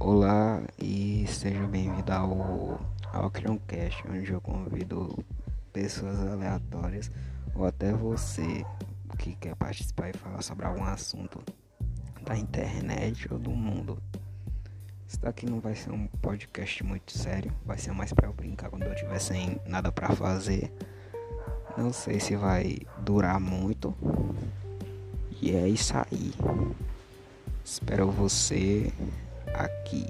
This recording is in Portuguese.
Olá e seja bem-vindo ao, ao Crioncast, onde eu convido pessoas aleatórias ou até você que quer participar e falar sobre algum assunto da internet ou do mundo. Isso daqui não vai ser um podcast muito sério, vai ser mais para eu brincar quando eu tiver sem nada para fazer. Não sei se vai durar muito. E é isso aí. Espero você aqui.